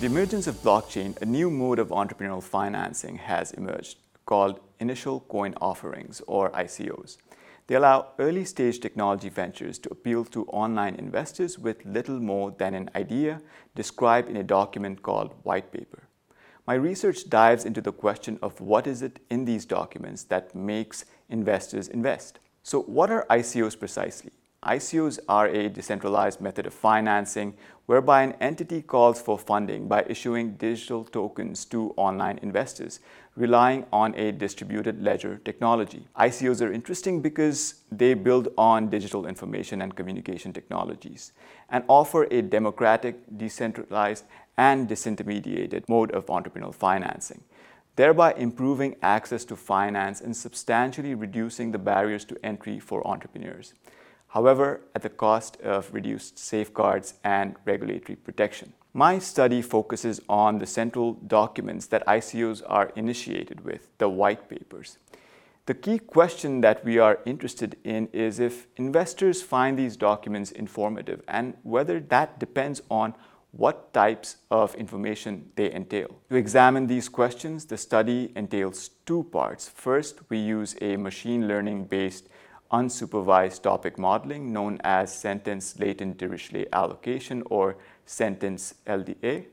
With the emergence of blockchain, a new mode of entrepreneurial financing has emerged called initial coin offerings or ICOs. They allow early stage technology ventures to appeal to online investors with little more than an idea described in a document called white paper. My research dives into the question of what is it in these documents that makes investors invest. So, what are ICOs precisely? ICOs are a decentralized method of financing whereby an entity calls for funding by issuing digital tokens to online investors, relying on a distributed ledger technology. ICOs are interesting because they build on digital information and communication technologies and offer a democratic, decentralized, and disintermediated mode of entrepreneurial financing, thereby improving access to finance and substantially reducing the barriers to entry for entrepreneurs however, at the cost of reduced safeguards and regulatory protection. My study focuses on the central documents that ICOs are initiated with, the white papers. The key question that we are interested in is if investors find these documents informative and whether that depends on what types of information they entail. To examine these questions, the study entails two parts. First, we use a machine learning based unsupervised topic modeling known as sentence latent Dirichlet allocation or sentence LDA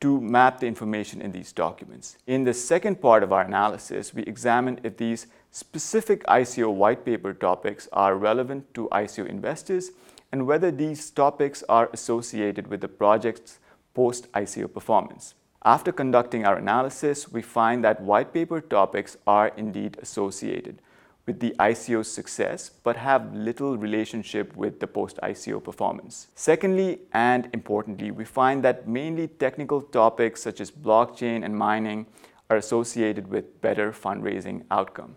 to map the information in these documents. In the second part of our analysis, we examine if these specific ICO white paper topics are relevant to ICO investors and whether these topics are associated with the project's post ICO performance. After conducting our analysis, we find that white paper topics are indeed associated with the ICO's success but have little relationship with the post-ICO performance. Secondly, and importantly, we find that mainly technical topics such as blockchain and mining are associated with better fundraising outcome.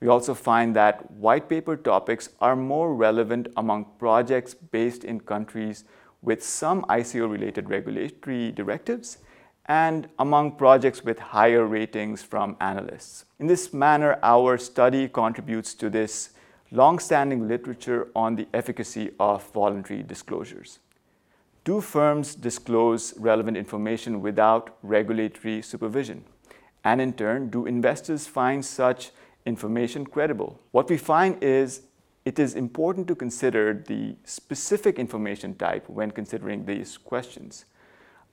We also find that white paper topics are more relevant among projects based in countries with some ICO-related regulatory directives and among projects with higher ratings from analysts. In this manner, our study contributes to this long-standing literature on the efficacy of voluntary disclosures. Do firms disclose relevant information without regulatory supervision? And in turn, do investors find such information credible? What we find is it is important to consider the specific information type when considering these questions.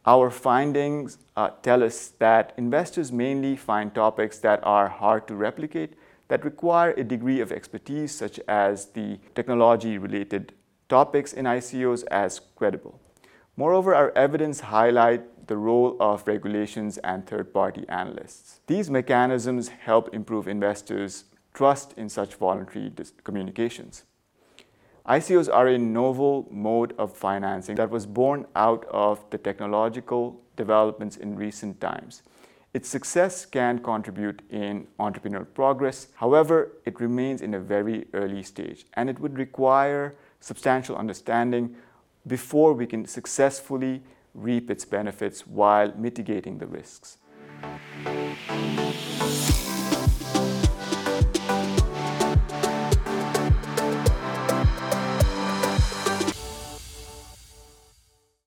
Our findings uh, tell us that investors mainly find topics that are hard to replicate, that require a degree of expertise, such as the technology related topics in ICOs, as credible. Moreover, our evidence highlight the role of regulations and third-party analysts. These mechanisms help improve investors' trust in such voluntary communications. ICOs are a novel mode of financing that was born out of the technological developments in recent times. Its success can contribute in entrepreneurial progress. However, it remains in a very early stage and it would require substantial understanding before we can successfully reap its benefits while mitigating the risks.